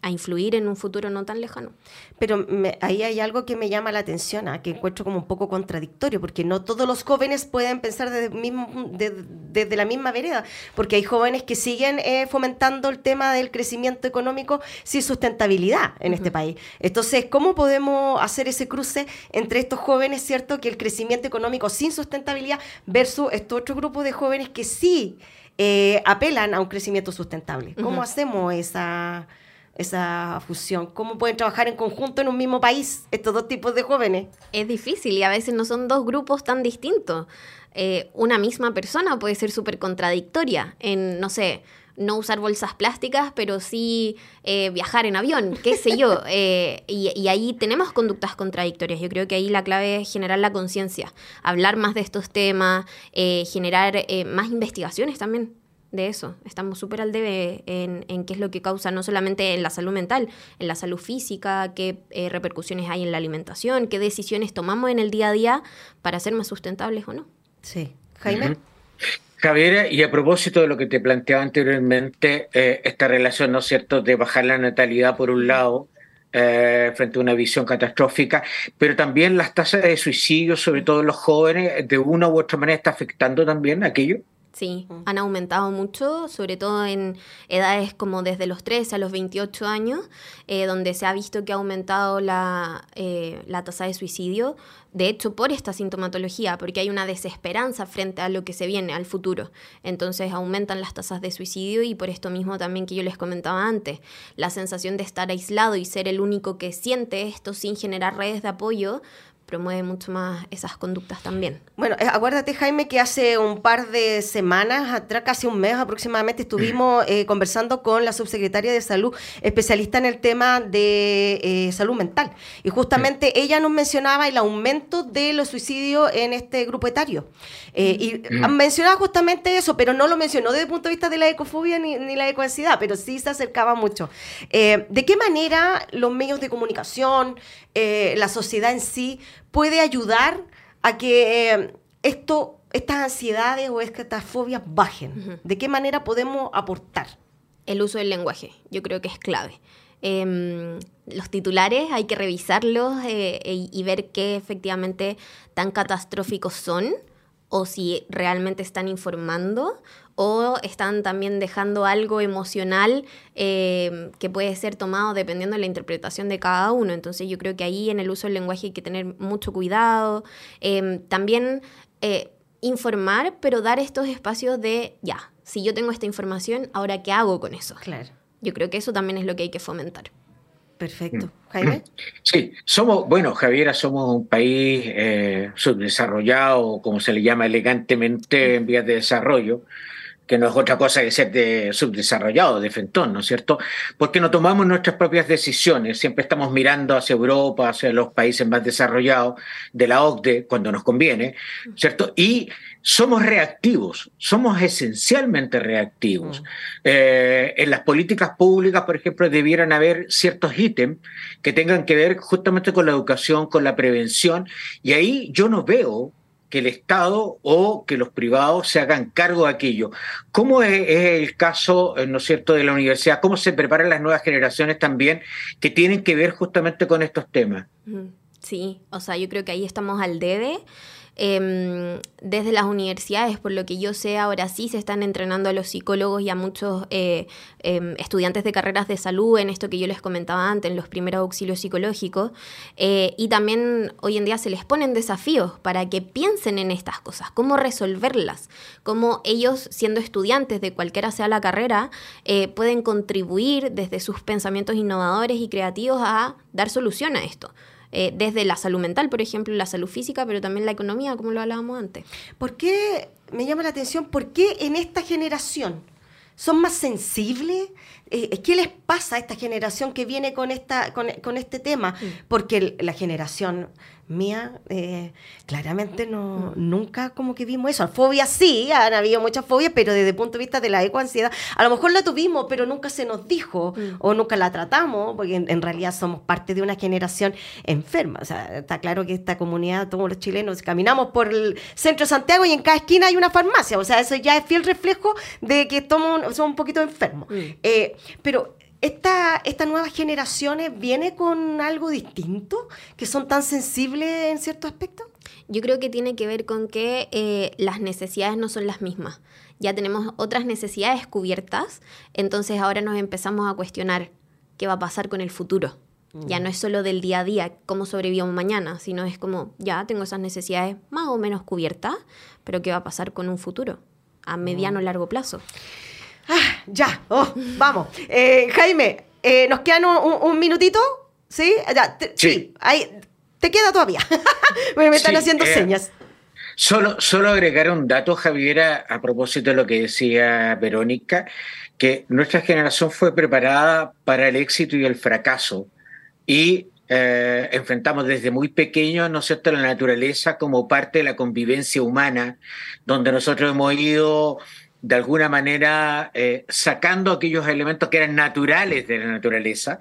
S7: a influir en un futuro no tan lejano.
S3: Pero ahí hay algo que me llama la atención, ¿ah? que encuentro como un poco contradictorio, porque no todos los jóvenes pueden pensar desde, mismo, desde la misma vereda, porque hay jóvenes que siguen eh, fomentando el tema del crecimiento económico sin sustentabilidad en este país. Entonces, ¿cómo podemos hacer ese cruce entre estos jóvenes, cierto, que el crecimiento económico sin sustentabilidad versus este otro grupo de jóvenes que sí eh, apelan a un crecimiento sustentable? ¿Cómo hacemos esa esa fusión? ¿Cómo pueden trabajar en conjunto en un mismo país estos dos tipos de jóvenes?
S7: Es difícil y a veces no son dos grupos tan distintos. Eh, una misma persona puede ser súper contradictoria en, no sé, no usar bolsas plásticas, pero sí eh, viajar en avión, qué sé yo. Eh, y, y, ahí tenemos conductas contradictorias. Yo creo que ahí la clave es generar la conciencia, hablar más de estos temas, generar más investigaciones también de eso. Estamos súper al debe en, en, qué es lo que causa, no solamente en la salud mental, en la salud física, qué eh, repercusiones hay en la alimentación, qué decisiones tomamos en el día a día para ser más sustentables o no.
S3: Sí. Jaime.
S4: Javier, y a propósito de lo que te planteaba anteriormente, eh, esta relación, ¿no es cierto?, de bajar la natalidad por un lado, eh, frente a una visión catastrófica, pero también las tasas de suicidio, sobre todo en los jóvenes, de una u otra manera está afectando también aquello.
S7: Sí, mm. han aumentado mucho, sobre todo en edades como desde los 3 a los 28 años, eh, donde se ha visto que ha aumentado la, eh, la tasa de suicidio, de hecho por esta sintomatología, porque hay una desesperanza frente a lo que se viene, al futuro. Entonces aumentan las tasas de suicidio y por esto mismo también que yo les comentaba antes, la sensación de estar aislado y ser el único que siente esto sin generar redes de apoyo, promueve mucho más esas conductas también.
S3: Bueno, eh, acuérdate Jaime que hace un par de semanas, atrás casi un mes aproximadamente, estuvimos eh, conversando con la subsecretaria de salud, especialista en el tema de eh, salud mental. Y justamente ella nos mencionaba el aumento de los suicidios en este grupo etario. y mm. mencionaba justamente eso, pero no lo mencionó desde el punto de vista de la ecofobia ni, ni la ecoansiedad, pero sí se acercaba mucho. ¿De qué manera los medios de comunicación, la sociedad en sí, puede ayudar a que eh, esto, estas ansiedades o estas fobias bajen? ¿De qué manera podemos aportar?
S7: El uso del lenguaje, yo creo que es clave. Em, los titulares hay que revisarlos eh, e, y ver qué efectivamente tan catastróficos son o si realmente están informando o están también dejando algo emocional eh, que puede ser tomado dependiendo de la interpretación de cada uno. Entonces yo creo que ahí en el uso del lenguaje hay que tener mucho cuidado. Em, también eh, informar, pero dar estos espacios de, ya, si yo tengo esta información, ahora qué hago con eso.
S3: Claro.
S7: Yo creo que eso también es lo que hay que fomentar.
S3: Perfecto. Jaime.
S4: Sí, somos, bueno, Javiera, somos un país eh, subdesarrollado, como se le llama elegantemente, en vías de desarrollo que no es otra cosa que ser de subdesarrollado, de fentón, ¿no es cierto? Porque no tomamos nuestras propias decisiones, siempre estamos mirando hacia Europa, hacia los países más desarrollados de la OCDE cuando nos conviene, ¿cierto? Y somos reactivos, somos esencialmente reactivos. Eh, en las políticas públicas, por ejemplo, debieran haber ciertos ítems que tengan que ver justamente con la educación, con la prevención, y ahí yo no veo que el Estado o que los privados se hagan cargo de aquello. ¿Cómo es, el caso, eh, ¿no es cierto?, de la universidad? ¿Cómo se preparan las nuevas generaciones también que tienen que ver justamente con estos temas?
S7: Sí, o sea, yo creo que ahí estamos al debe. Em, desde las universidades, por lo que yo sé, ahora sí se están entrenando a los psicólogos y a muchos eh, em, estudiantes de carreras de salud en esto que yo les comentaba antes, en los primeros auxilios psicológicos. Eh, y también hoy en día se les ponen desafíos para que piensen en estas cosas, cómo resolverlas, cómo ellos, siendo estudiantes de cualquiera sea la carrera, eh, pueden contribuir desde sus pensamientos innovadores y creativos a dar solución a esto. Eh, desde la salud mental, por ejemplo, la salud física, pero también la economía, como lo hablábamos antes.
S3: ¿Por qué, me llama la atención, por qué en esta generación son más sensibles? Eh, ¿Qué les pasa a esta generación que viene con, esta, con, este tema? Porque la generación mía, eh, claramente no, mm. nunca como que vimos eso. Fobia sí, han habido muchas fobias, pero desde el punto de vista de la ecoansiedad, a lo mejor la tuvimos, pero nunca se nos dijo mm. o nunca la tratamos, porque en, realidad somos parte de una generación enferma. O sea, está claro que esta comunidad, todos los chilenos, caminamos por el centro de Santiago y en cada esquina hay una farmacia. O sea, eso ya es fiel reflejo de que somos, un poquito enfermos. Mm. Eh, pero esta, estas nuevas generaciones viene con algo distinto, que son tan sensibles en ciertos aspectos?
S7: Yo creo que tiene que ver con que eh, las necesidades no son las mismas. Ya tenemos otras necesidades cubiertas, entonces ahora nos empezamos a cuestionar qué va a pasar con el futuro. Ya mm. no es solo del día a día, cómo sobrevivimos mañana, sino es como, ya tengo esas necesidades más o menos cubiertas, pero qué va a pasar con un futuro a mediano o mm. largo plazo.
S3: Ah, ya, oh, vamos. Eh, Jaime, eh, ¿nos quedan un, minutito? ¿Sí? Ya, sí. ahí, te queda todavía. Me están haciendo eh, señas.
S4: Solo, solo agregar un dato, Javiera, a propósito de lo que decía Verónica, que nuestra generación fue preparada para el éxito y el fracaso. Y enfrentamos desde muy pequeños, ¿no es cierto?, la naturaleza como parte de la convivencia humana, donde nosotros hemos ido de alguna manera eh, sacando aquellos elementos que eran naturales de la naturaleza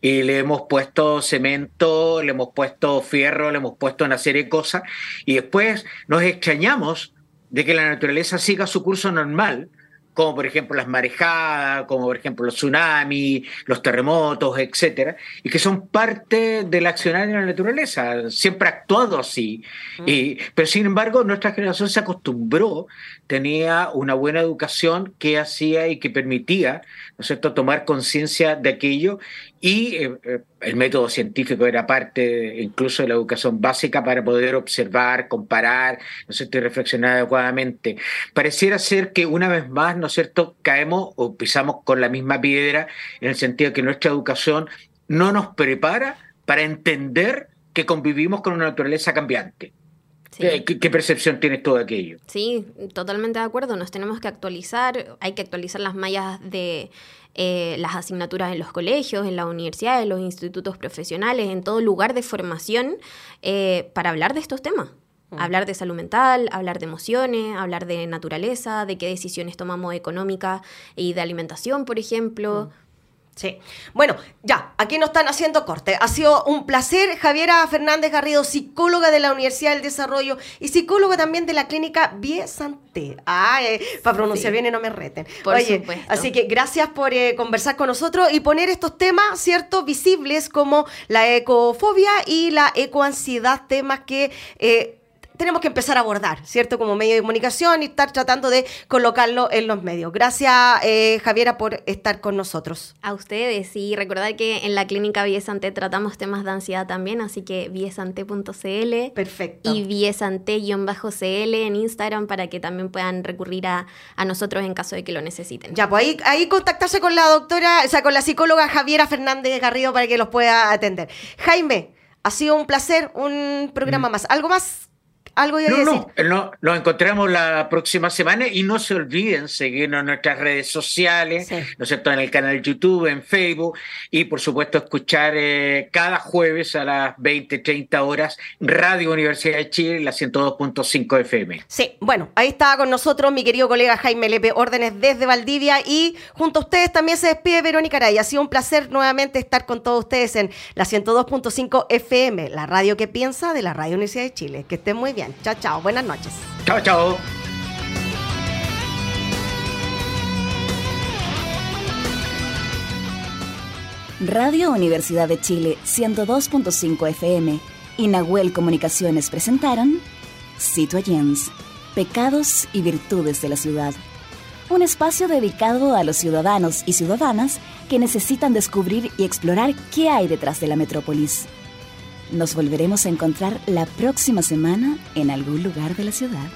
S4: y le hemos puesto cemento, le hemos puesto fierro, le hemos puesto una serie de cosas y después nos extrañamos de que la naturaleza siga su curso normal como por ejemplo las marejadas, como por ejemplo los tsunamis, los terremotos, etcétera, y que son parte del accionar de la naturaleza. Siempre ha actuado así. Mm. Y, pero sin embargo, nuestra generación se acostumbró, tenía una buena educación que hacía y que permitía, ¿no es cierto?, tomar conciencia de aquello y eh, eh, el método científico era parte incluso de la educación básica para poder observar, comparar, ¿no es cierto? y reflexionar adecuadamente. Pareciera ser que una vez más, ¿no es cierto?, caemos o pisamos con la misma piedra en el sentido de que nuestra educación no nos prepara para entender que convivimos con una naturaleza cambiante. ¿Qué, percepción tienes todo aquello?
S7: Sí, totalmente de acuerdo. Nos tenemos que actualizar. Hay que actualizar las mallas de eh, las asignaturas en los colegios, en las universidades, en los institutos profesionales, en todo lugar de formación eh, para hablar de estos temas. Mm. Hablar de salud mental, hablar de emociones, hablar de naturaleza, de qué decisiones tomamos económicas y de alimentación, por ejemplo.
S3: Mm. Sí. Bueno, ya, aquí nos están haciendo corte. Ha sido un placer. Javiera Fernández Garrido, psicóloga de la Universidad del Desarrollo y psicóloga también de la clínica Vie Santé. Ah, para pronunciar bien y no me reten.
S7: Por supuesto.
S3: Así que gracias por eh, conversar con nosotros y poner estos temas, ¿cierto?, visibles como la ecofobia y la ecoansiedad, temas que... Eh, tenemos que empezar a abordar, ¿cierto? Como medio de comunicación y estar tratando de colocarlo en los medios. Gracias, eh, Javiera, por estar con nosotros.
S7: A ustedes y recordar que en la clínica Viesante tratamos temas de ansiedad también, así que viesante.cl.
S3: Perfecto.
S7: Y viesante-cl en Instagram para que también puedan recurrir a, nosotros en caso de que lo necesiten.
S3: Ya, pues ahí, ahí contactarse con la doctora, o sea, con la psicóloga Javiera Fernández Garrido para que los pueda atender. Jaime, ha sido un placer, un programa mm. más. ¿Algo más? Algo
S4: no, No, no, nos encontramos la próxima semana y no se olviden seguirnos en nuestras redes sociales, ¿no es cierto? En el canal YouTube, en Facebook y por supuesto escuchar eh, cada jueves a las 20, 30 horas Radio Universidad de Chile, la 102.5 FM.
S3: Sí, bueno, ahí estaba con nosotros mi querido colega Jaime Lepe, órdenes desde Valdivia y junto a ustedes también se despide Verónica Araya. Ha sido un placer nuevamente estar con todos ustedes en la 102.5 FM, la radio que piensa de la Radio Universidad de Chile. Que estén muy bien. Chao, chao. Buenas noches.
S4: Chao, chao.
S6: Radio Universidad de Chile 102.5 FM y Nahuel Comunicaciones presentaron Citoyens, Pecados y Virtudes de la Ciudad. Un espacio dedicado a los ciudadanos y ciudadanas que necesitan descubrir y explorar qué hay detrás de la metrópolis. Nos volveremos a encontrar la próxima semana en algún lugar de la ciudad.